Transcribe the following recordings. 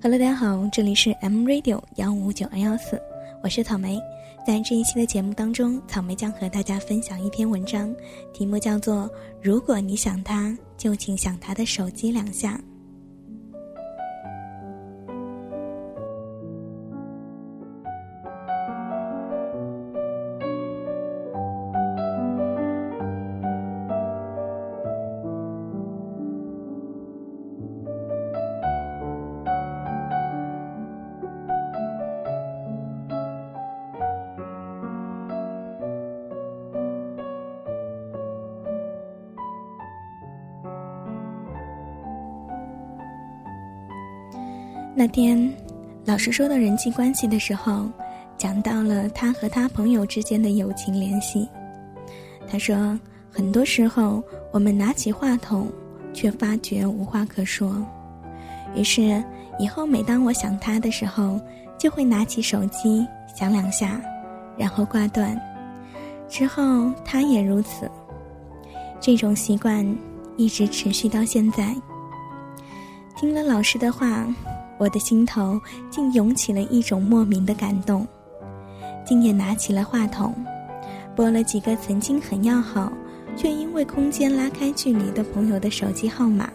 Hello，大家好，这里是 M Radio 幺五九二幺四，我是草莓。在这一期的节目当中，草莓将和大家分享一篇文章，题目叫做《如果你想他，就请想他的手机两下》。那天，老师说到人际关系的时候，讲到了他和他朋友之间的友情联系。他说，很多时候我们拿起话筒，却发觉无话可说。于是以后每当我想他的时候，就会拿起手机响两下，然后挂断。之后他也如此。这种习惯一直持续到现在。听了老师的话。我的心头竟涌起了一种莫名的感动，竟也拿起了话筒，拨了几个曾经很要好，却因为空间拉开距离的朋友的手机号码。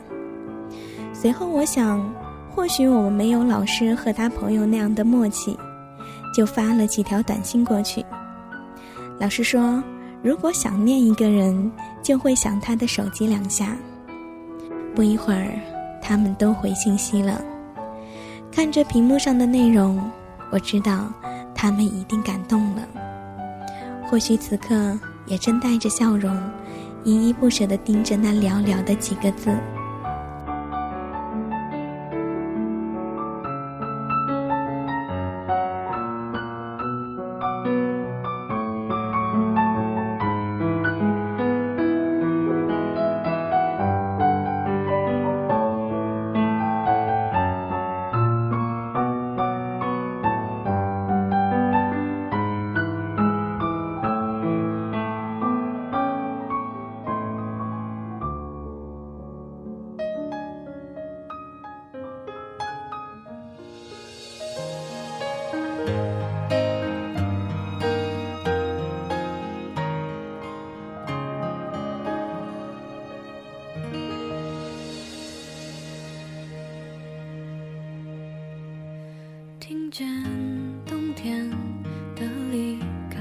随后我想，或许我们没有老师和他朋友那样的默契，就发了几条短信过去。老师说，如果想念一个人，就会想他的手机两下。不一会儿，他们都回信息了。看着屏幕上的内容，我知道他们一定感动了。或许此刻也正带着笑容，依依不舍地盯着那寥寥的几个字。听见冬天的离开，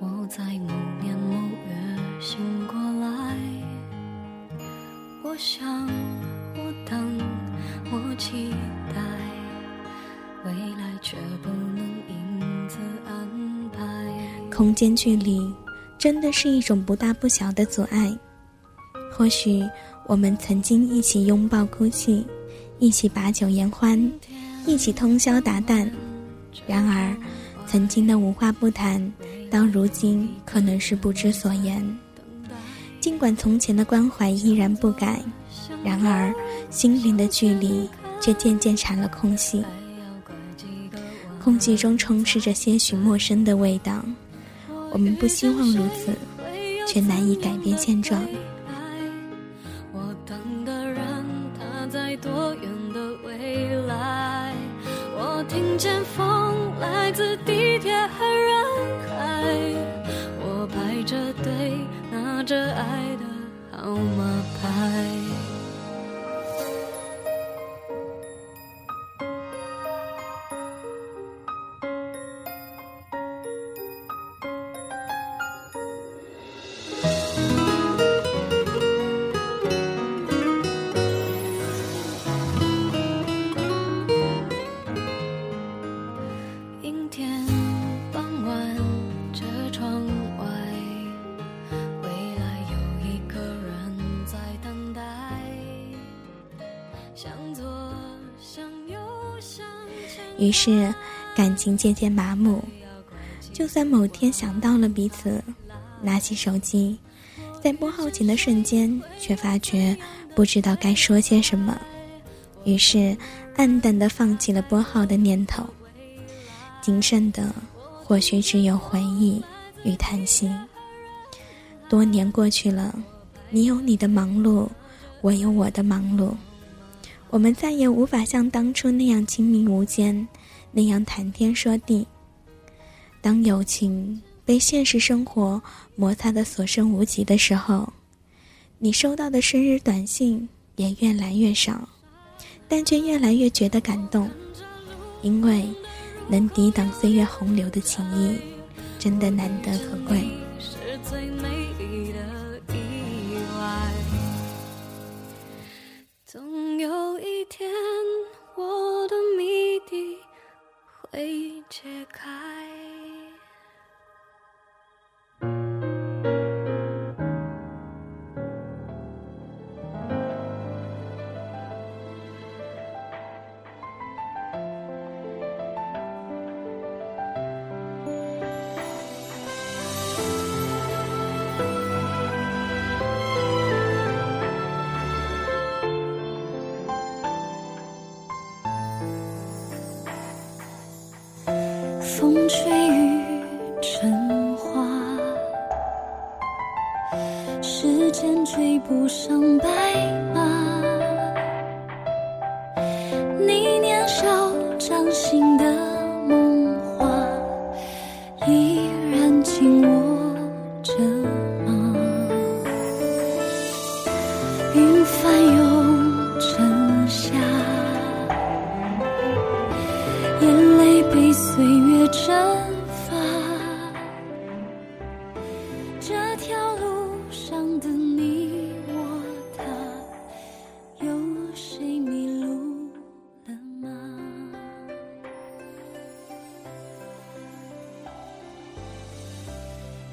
我在某年某月醒过来。我想，我等，我期待，未来却不能因此安排。空间距离真的是一种不大不小的阻碍。或许我们曾经一起拥抱哭泣，一起把酒言欢。一起通宵达旦，然而，曾经的无话不谈，到如今可能是不知所言。尽管从前的关怀依然不改，然而，心灵的距离却渐渐产了空隙。空气中充斥着些许陌生的味道。我们不希望如此，却难以改变现状。我等的人，他在多远？听见风于是，感情渐渐麻木。就算某天想到了彼此，拿起手机，在拨号前的瞬间，却发觉不知道该说些什么，于是暗淡的放弃了拨号的念头。仅剩的，或许只有回忆与叹息。多年过去了，你有你的忙碌，我有我的忙碌。我们再也无法像当初那样亲密无间，那样谈天说地。当友情被现实生活摩擦的所剩无几的时候，你收到的生日短信也越来越少，但却越来越觉得感动，因为能抵挡岁月洪流的情谊，真的难得可贵。未解开。风吹雨成花，时间追不上白马。蒸发，这条路上的你我他，有谁迷路了吗？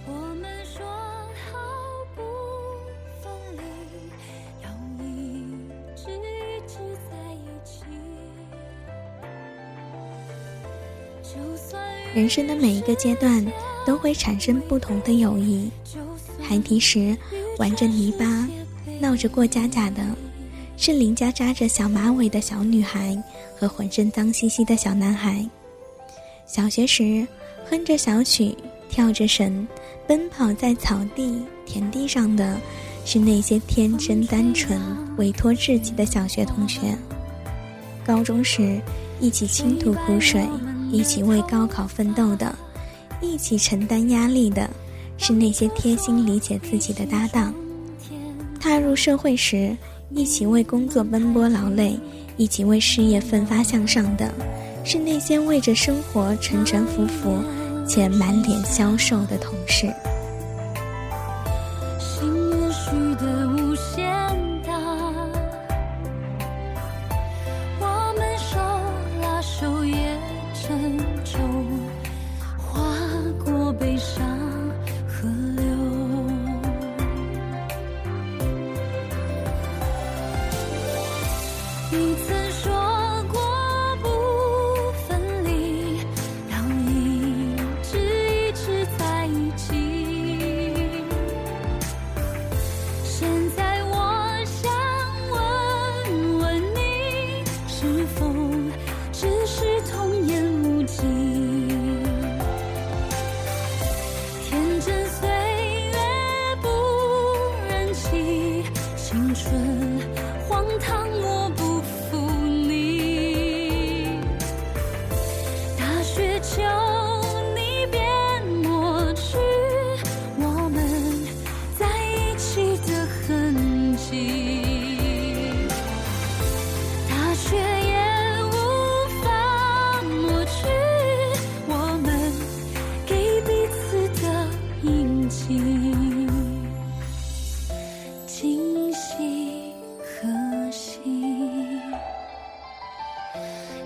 我们说好不分离，要一直人生的每一个阶段都会产生不同的友谊。孩提时玩着泥巴、闹着过家家的，是邻家扎着小马尾的小女孩和浑身脏兮兮的小男孩；小学时哼着小曲、跳着绳、奔跑在草地、田地上的，是那些天真单纯、委托至极的小学同学；高中时一起倾吐苦水。一起为高考奋斗的，一起承担压力的，是那些贴心理解自己的搭档；踏入社会时，一起为工作奔波劳累，一起为事业奋发向上的，是那些为着生活沉沉浮浮且满脸消瘦的同事。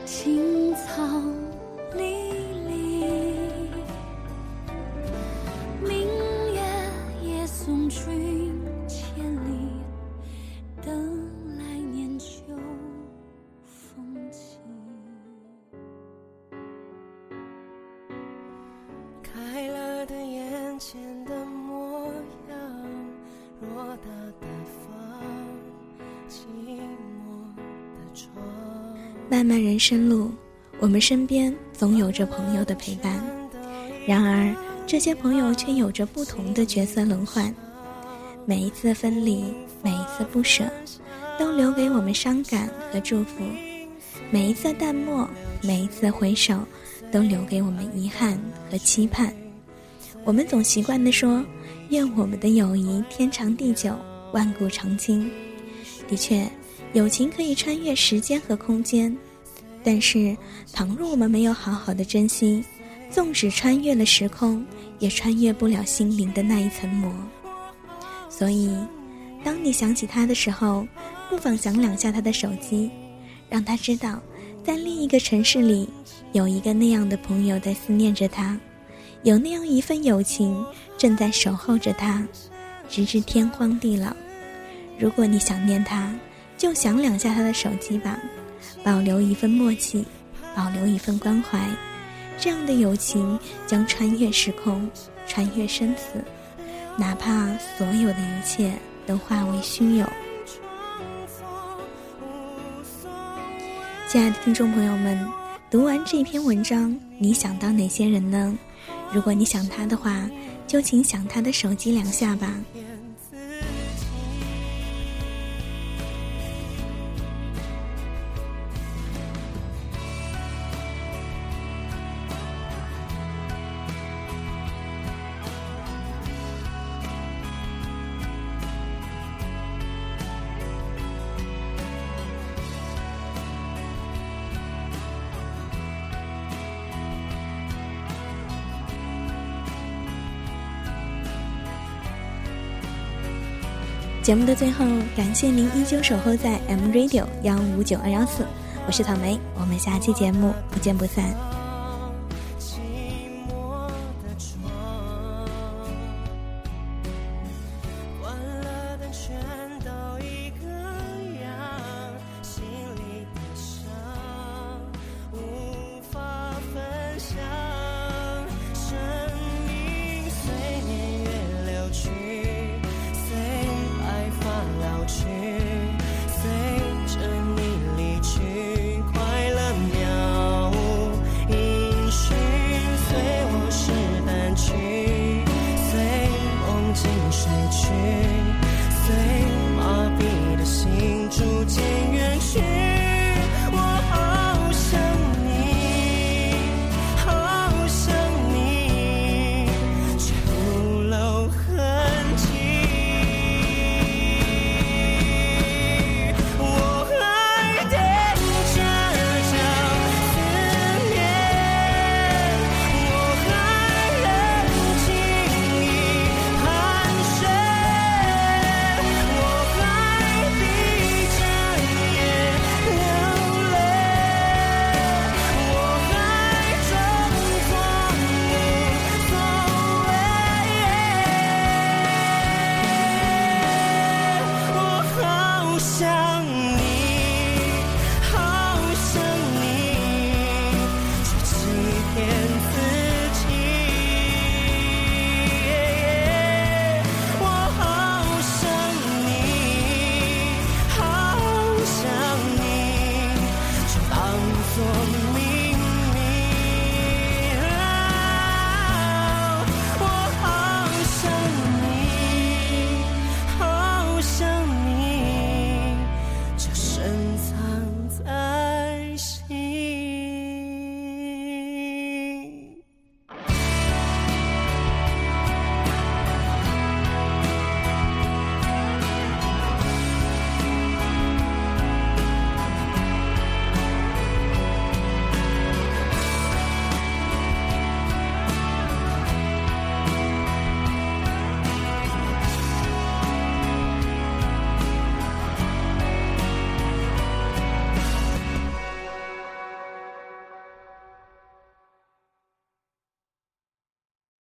青草离离明月夜送去漫漫人生路，我们身边总有着朋友的陪伴，然而这些朋友却有着不同的角色轮换。每一次分离，每一次不舍，都留给我们伤感和祝福；每一次淡漠，每一次回首，都留给我们遗憾和期盼。我们总习惯地说：“愿我们的友谊天长地久，万古长青。”的确，友情可以穿越时间和空间，但是倘若我们没有好好的珍惜，纵使穿越了时空，也穿越不了心灵的那一层膜。所以，当你想起他的时候，不妨响两下他的手机，让他知道，在另一个城市里，有一个那样的朋友在思念着他，有那样一份友情正在守候着他，直至天荒地老。如果你想念他，就响两下他的手机吧，保留一份默契，保留一份关怀，这样的友情将穿越时空，穿越生死。哪怕所有的一切都化为虚有。亲爱的听众朋友们，读完这篇文章，你想到哪些人呢？如果你想他的话，就请响他的手机两下吧。节目的最后，感谢您依旧守候在 M Radio 幺五九二幺四，我是草莓，我们下期节目不见不散。